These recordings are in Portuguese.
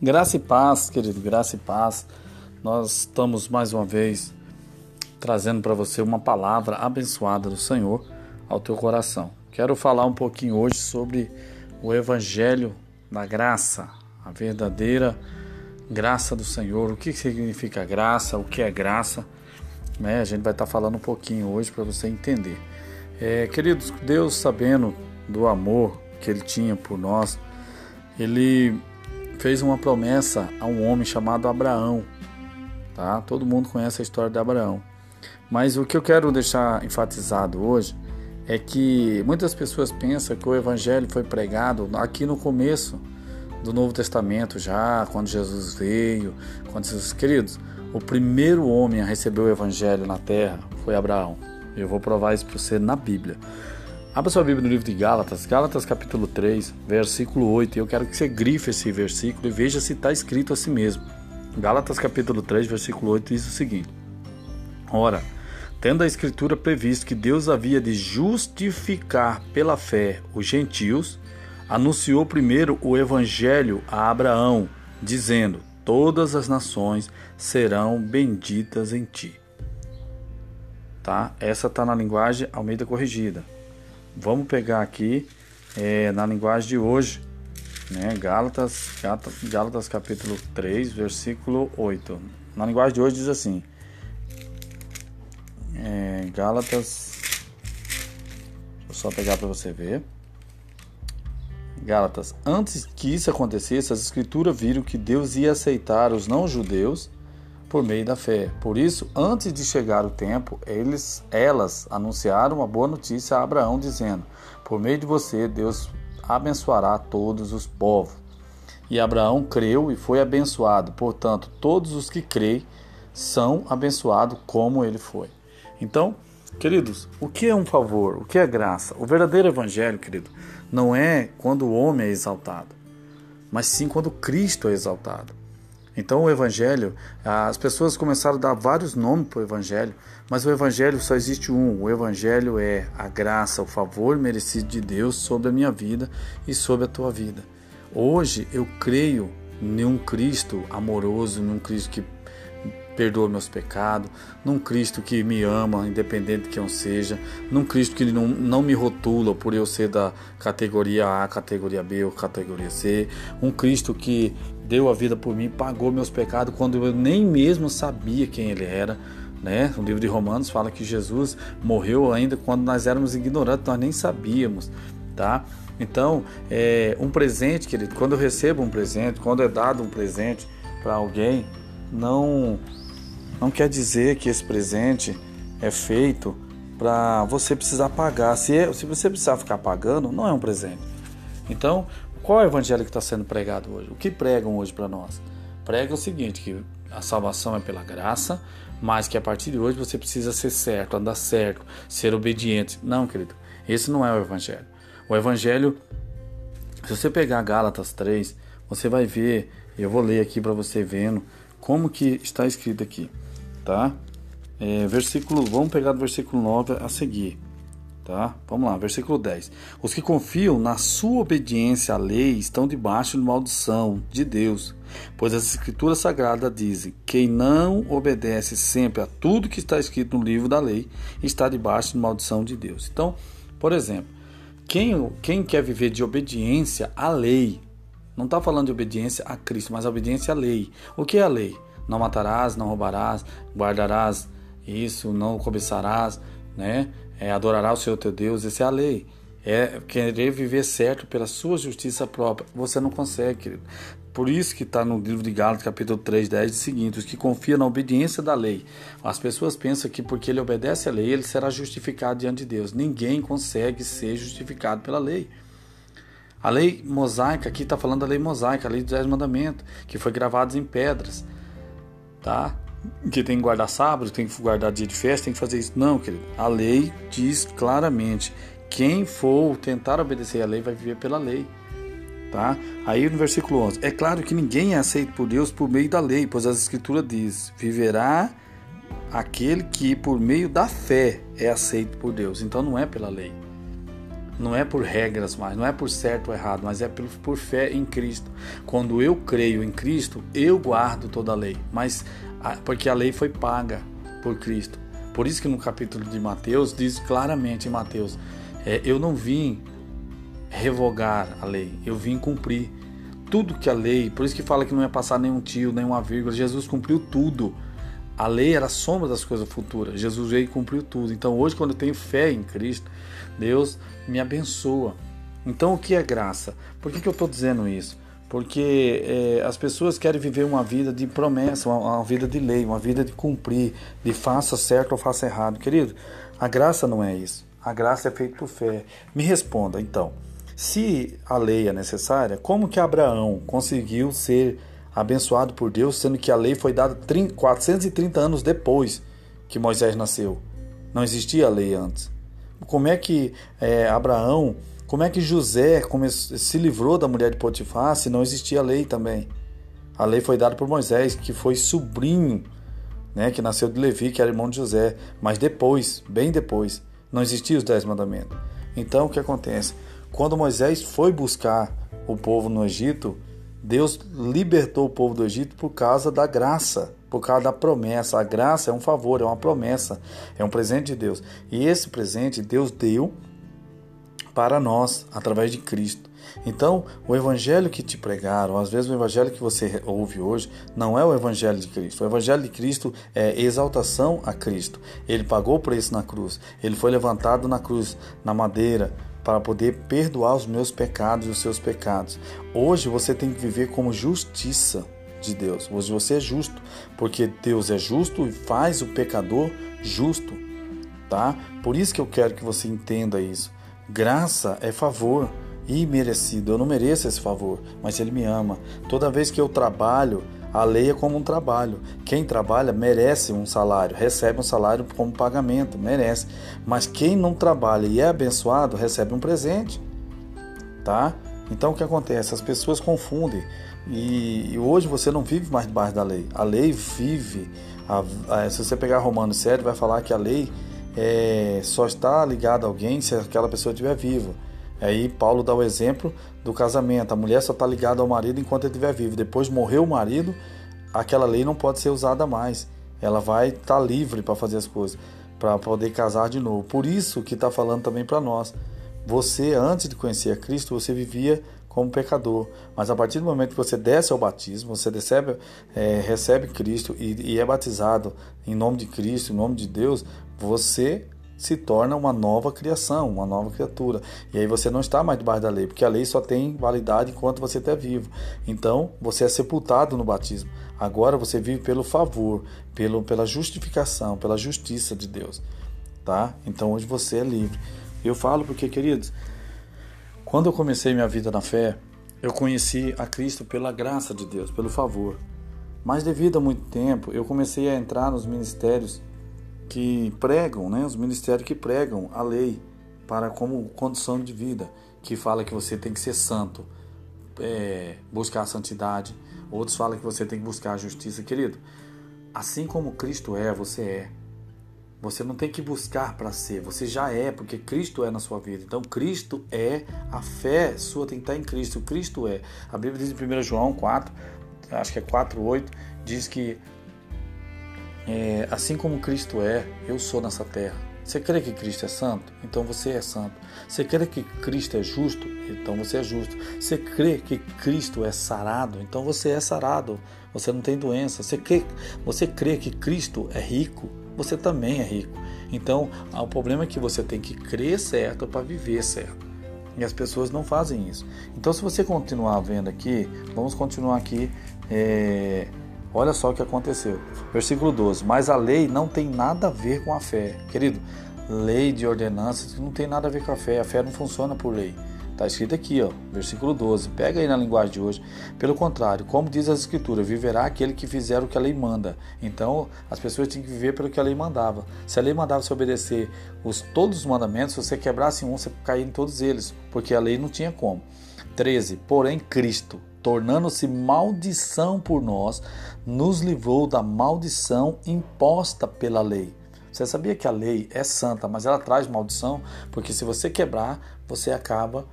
Graça e paz, querido, graça e paz. Nós estamos mais uma vez trazendo para você uma palavra abençoada do Senhor ao teu coração. Quero falar um pouquinho hoje sobre o evangelho da graça, a verdadeira graça do Senhor. O que significa graça? O que é graça? Né? A gente vai estar falando um pouquinho hoje para você entender. É, queridos, Deus sabendo do amor que Ele tinha por nós, Ele fez uma promessa a um homem chamado Abraão. Tá? Todo mundo conhece a história de Abraão. Mas o que eu quero deixar enfatizado hoje é que muitas pessoas pensam que o evangelho foi pregado aqui no começo do Novo Testamento já, quando Jesus veio, quando Jesus, queridos, o primeiro homem a receber o evangelho na terra foi Abraão. Eu vou provar isso para você na Bíblia. Abra sua Bíblia no livro de Gálatas, Gálatas capítulo 3, versículo 8. Eu quero que você grife esse versículo e veja se está escrito assim mesmo. Gálatas capítulo 3, versículo 8 diz o seguinte: Ora, tendo a Escritura previsto que Deus havia de justificar pela fé os gentios, anunciou primeiro o Evangelho a Abraão, dizendo: Todas as nações serão benditas em ti. Tá? Essa está na linguagem Almeida Corrigida. Vamos pegar aqui é, na linguagem de hoje, né? Gálatas, Gálatas capítulo 3, versículo 8. Na linguagem de hoje diz assim: é, Gálatas, vou só pegar para você ver. Gálatas, antes que isso acontecesse, as escrituras viram que Deus ia aceitar os não-judeus por meio da fé. Por isso, antes de chegar o tempo, eles, elas anunciaram uma boa notícia a Abraão, dizendo: Por meio de você, Deus abençoará todos os povos. E Abraão creu e foi abençoado. Portanto, todos os que creem são abençoados como ele foi. Então, queridos, o que é um favor? O que é graça? O verdadeiro evangelho, querido, não é quando o homem é exaltado, mas sim quando Cristo é exaltado. Então o evangelho, as pessoas começaram a dar vários nomes para o evangelho, mas o evangelho só existe um. O evangelho é a graça, o favor merecido de Deus sobre a minha vida e sobre a tua vida. Hoje eu creio em um Cristo amoroso, num Cristo que perdoa meus pecados, num Cristo que me ama, independente de quem eu seja, num Cristo que não, não me rotula por eu ser da categoria A, categoria B ou categoria C, um Cristo que deu a vida por mim, pagou meus pecados quando eu nem mesmo sabia quem ele era. Né? O livro de Romanos fala que Jesus morreu ainda quando nós éramos ignorantes, nós nem sabíamos, tá? Então, é, um presente, querido, quando eu recebo um presente, quando é dado um presente para alguém, não não quer dizer que esse presente é feito para você precisar pagar. Se, é, se você precisar ficar pagando, não é um presente. Então, qual é o evangelho que está sendo pregado hoje? O que pregam hoje para nós? Prega o seguinte, que a salvação é pela graça, mas que a partir de hoje você precisa ser certo, andar certo, ser obediente. Não, querido, esse não é o evangelho. O evangelho, se você pegar Gálatas 3, você vai ver, eu vou ler aqui para você vendo como que está escrito aqui tá? É, versículo, vamos pegar do versículo 9 a seguir, tá? Vamos lá, versículo 10. Os que confiam na sua obediência à lei estão debaixo de maldição de Deus, pois as escrituras sagradas dizem: quem não obedece sempre a tudo que está escrito no livro da lei está debaixo de maldição de Deus. Então, por exemplo, quem, quem quer viver de obediência à lei, não está falando de obediência a Cristo, mas obediência à lei. O que é a lei? Não matarás, não roubarás, guardarás isso, não cobiçarás, né? É, adorarás o Senhor teu Deus, essa é a lei. É querer viver certo pela sua justiça própria. Você não consegue, querido. Por isso que está no livro de Gálatas, capítulo 3, 10, o seguinte, os que confiam na obediência da lei. As pessoas pensam que porque ele obedece à lei, ele será justificado diante de Deus. Ninguém consegue ser justificado pela lei. A lei mosaica, aqui está falando da lei mosaica, a lei dos dez mandamentos, que foi gravada em pedras tá? Que tem que guardar sábado, tem que guardar dia de festa, tem que fazer isso. Não, querido. A lei diz claramente: quem for tentar obedecer a lei vai viver pela lei. Tá? Aí no versículo 11: É claro que ninguém é aceito por Deus por meio da lei, pois as Escrituras diz: viverá aquele que por meio da fé é aceito por Deus. Então não é pela lei. Não é por regras mais, não é por certo ou errado, mas é por, fé em Cristo. Quando eu creio em Cristo, eu guardo toda a lei, mas porque a lei foi paga por Cristo. Por isso que no capítulo de Mateus diz claramente em Mateus, é, eu não vim revogar a lei, eu vim cumprir tudo que a lei, por isso que fala que não ia passar nenhum tio, nenhuma vírgula, Jesus cumpriu tudo. A lei era a sombra das coisas futuras. Jesus veio e cumpriu tudo. Então hoje, quando eu tenho fé em Cristo, Deus me abençoa. Então o que é graça? Por que, que eu estou dizendo isso? Porque é, as pessoas querem viver uma vida de promessa, uma, uma vida de lei, uma vida de cumprir, de faça certo ou faça errado. Querido, a graça não é isso. A graça é feita por fé. Me responda, então. Se a lei é necessária, como que Abraão conseguiu ser abençoado por Deus, sendo que a lei foi dada 30, 430 anos depois que Moisés nasceu. Não existia a lei antes. Como é que é, Abraão, como é que José se livrou da mulher de Potifar se não existia a lei também? A lei foi dada por Moisés, que foi sobrinho, né, que nasceu de Levi, que era irmão de José, mas depois, bem depois, não existiam os dez mandamentos. Então o que acontece? Quando Moisés foi buscar o povo no Egito, Deus libertou o povo do Egito por causa da graça, por causa da promessa. A graça é um favor, é uma promessa, é um presente de Deus. E esse presente Deus deu para nós através de Cristo. Então, o evangelho que te pregaram, às vezes o evangelho que você ouve hoje, não é o evangelho de Cristo. O evangelho de Cristo é exaltação a Cristo. Ele pagou o preço na cruz. Ele foi levantado na cruz, na madeira, para poder perdoar os meus pecados e os seus pecados. Hoje você tem que viver como justiça de Deus. Hoje você é justo, porque Deus é justo e faz o pecador justo, tá? Por isso que eu quero que você entenda isso. Graça é favor imerecido. Eu não mereço esse favor, mas ele me ama. Toda vez que eu trabalho, a lei é como um trabalho. Quem trabalha merece um salário, recebe um salário como pagamento, merece. Mas quem não trabalha e é abençoado, recebe um presente. Tá? Então o que acontece? As pessoas confundem. E, e hoje você não vive mais debaixo da lei. A lei vive. A, a, se você pegar Romanos 7, vai falar que a lei é, só está ligada a alguém se aquela pessoa estiver viva. Aí Paulo dá o exemplo do casamento. A mulher só está ligada ao marido enquanto ele estiver vivo. Depois morreu o marido, aquela lei não pode ser usada mais. Ela vai estar tá livre para fazer as coisas, para poder casar de novo. Por isso que está falando também para nós. Você, antes de conhecer a Cristo, você vivia como pecador. Mas a partir do momento que você desce ao batismo, você recebe, é, recebe Cristo e, e é batizado em nome de Cristo, em nome de Deus, você se torna uma nova criação, uma nova criatura. E aí você não está mais debaixo da lei, porque a lei só tem validade enquanto você está vivo. Então, você é sepultado no batismo. Agora você vive pelo favor, pelo, pela justificação, pela justiça de Deus. Tá? Então, hoje você é livre. Eu falo porque, queridos, quando eu comecei minha vida na fé, eu conheci a Cristo pela graça de Deus, pelo favor. Mas devido a muito tempo, eu comecei a entrar nos ministérios que pregam, né, os ministérios que pregam a lei para como condição de vida, que fala que você tem que ser santo, é, buscar a santidade. Outros falam que você tem que buscar a justiça, querido. Assim como Cristo é, você é. Você não tem que buscar para ser, você já é, porque Cristo é na sua vida. Então, Cristo é, a fé sua tem que estar em Cristo. Cristo é. A Bíblia diz em 1 João 4, acho que é 4, 8, diz que é, assim como Cristo é, eu sou nessa terra. Você crê que Cristo é santo? Então você é santo. Você crê que Cristo é justo? Então você é justo. Você crê que Cristo é sarado? Então você é sarado. Você não tem doença. Você crê, você crê que Cristo é rico? Você também é rico. Então o problema é que você tem que crer certo para viver certo. E as pessoas não fazem isso. Então, se você continuar vendo aqui, vamos continuar aqui. É Olha só o que aconteceu. Versículo 12. Mas a lei não tem nada a ver com a fé. Querido, lei de ordenanças não tem nada a ver com a fé. A fé não funciona por lei. Está escrito aqui, ó, versículo 12. Pega aí na linguagem de hoje. Pelo contrário, como diz as Escrituras, viverá aquele que fizer o que a lei manda. Então, as pessoas têm que viver pelo que a lei mandava. Se a lei mandava você obedecer os, todos os mandamentos, se você quebrasse um, você caía em todos eles, porque a lei não tinha como. 13. Porém, Cristo, tornando-se maldição por nós, nos livrou da maldição imposta pela lei. Você sabia que a lei é santa, mas ela traz maldição? Porque se você quebrar, você acaba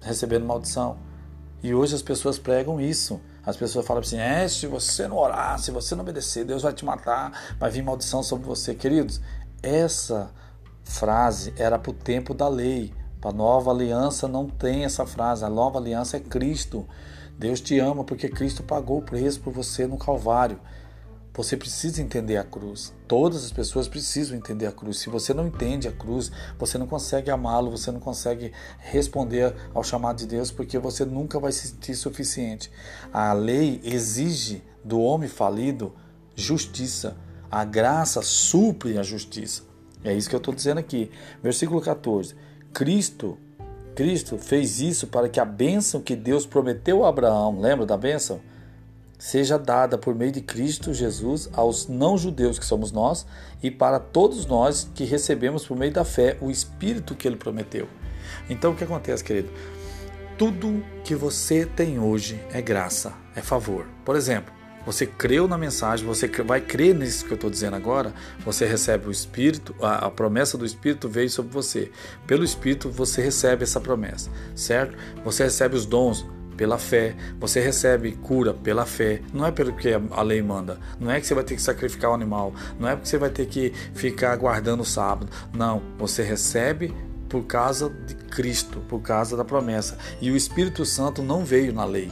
recebendo maldição. E hoje as pessoas pregam isso. As pessoas falam assim: é, se você não orar, se você não obedecer, Deus vai te matar, vai vir maldição sobre você. Queridos, essa frase era para o tempo da lei. Para a nova aliança não tem essa frase. A nova aliança é Cristo. Deus te ama porque Cristo pagou o preço por você no Calvário. Você precisa entender a cruz. Todas as pessoas precisam entender a cruz. Se você não entende a cruz, você não consegue amá-lo, você não consegue responder ao chamado de Deus, porque você nunca vai se sentir suficiente. A lei exige do homem falido justiça. A graça supre a justiça. É isso que eu estou dizendo aqui. Versículo 14. Cristo, Cristo fez isso para que a bênção que Deus prometeu a Abraão, lembra da bênção? Seja dada por meio de Cristo Jesus aos não-judeus, que somos nós, e para todos nós que recebemos por meio da fé o Espírito que ele prometeu. Então o que acontece, querido? Tudo que você tem hoje é graça, é favor. Por exemplo, você creu na mensagem, você vai crer nisso que eu estou dizendo agora, você recebe o Espírito, a, a, promessa do Espírito veio sobre você. Pelo Espírito você recebe essa promessa, certo? Você recebe os dons pela fé, você recebe cura pela fé, não é pelo que a lei manda, não é que você vai ter que sacrificar o um animal, não é porque você vai ter que ficar aguardando o sábado, não, você recebe por causa de Cristo, por causa da promessa. E o Espírito Santo não veio na lei.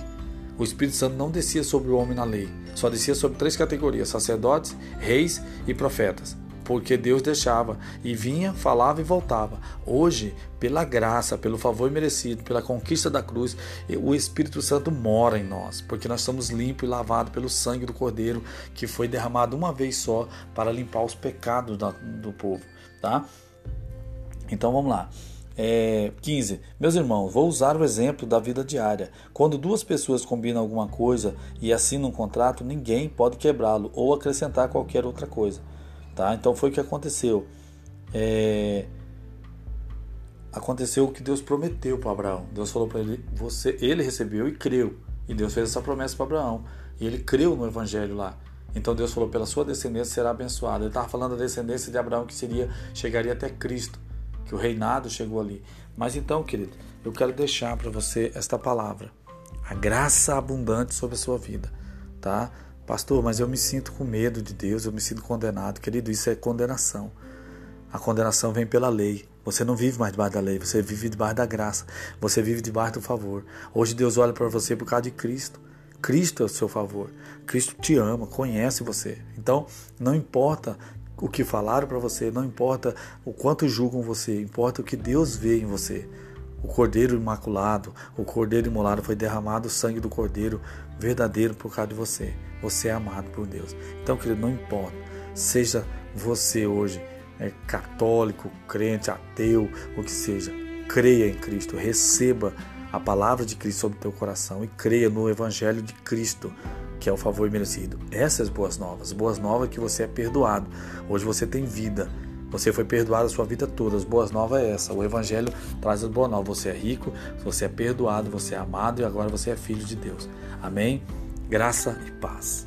O Espírito Santo não descia sobre o homem na lei, só descia sobre três categorias: sacerdotes, reis e profetas. Porque Deus deixava e vinha, falava e voltava. Hoje, pela graça, pelo favor merecido, pela conquista da cruz, o Espírito Santo mora em nós, porque nós somos limpos e lavados pelo sangue do Cordeiro que foi derramado uma vez só para limpar os pecados do povo, tá? Então vamos lá. É, 15. Meus irmãos, vou usar o exemplo da vida diária. Quando duas pessoas combinam alguma coisa e assinam um contrato, ninguém pode quebrá-lo ou acrescentar qualquer outra coisa. Tá? Então foi o que aconteceu. É, aconteceu o que Deus prometeu para Abraão. Deus falou para ele: você, ele recebeu e creu. E Deus fez essa promessa para Abraão. E ele creu no evangelho lá. Então Deus falou: pela sua descendência será abençoado. Ele estava falando da descendência de Abraão que seria chegaria até Cristo que o reinado chegou ali. Mas então, querido, eu quero deixar para você esta palavra, a graça abundante sobre a sua vida, tá? Pastor, mas eu me sinto com medo de Deus, eu me sinto condenado. Querido, isso é condenação. A condenação vem pela lei. Você não vive mais debaixo da lei, você vive debaixo da graça. Você vive debaixo do favor. Hoje Deus olha para você por causa de Cristo. Cristo é o seu favor. Cristo te ama, conhece você. Então, não importa o que falaram para você, não importa o quanto julgam você, importa o que Deus vê em você. O cordeiro imaculado, o cordeiro imolado foi derramado o sangue do cordeiro verdadeiro por causa de você. Você é amado por Deus. Então, querido, não importa. Seja você hoje é católico, crente, ateu, o que seja, creia em Cristo, receba a palavra de Cristo sobre o teu coração e creia no evangelho de Cristo que é o favor merecido. Essas boas novas. Boas novas que você é perdoado. Hoje você tem vida. Você foi perdoado a sua vida toda. As boas novas é essa. O Evangelho traz as boas novas. Você é rico, você é perdoado, você é amado e agora você é filho de Deus. Amém? Graça e paz.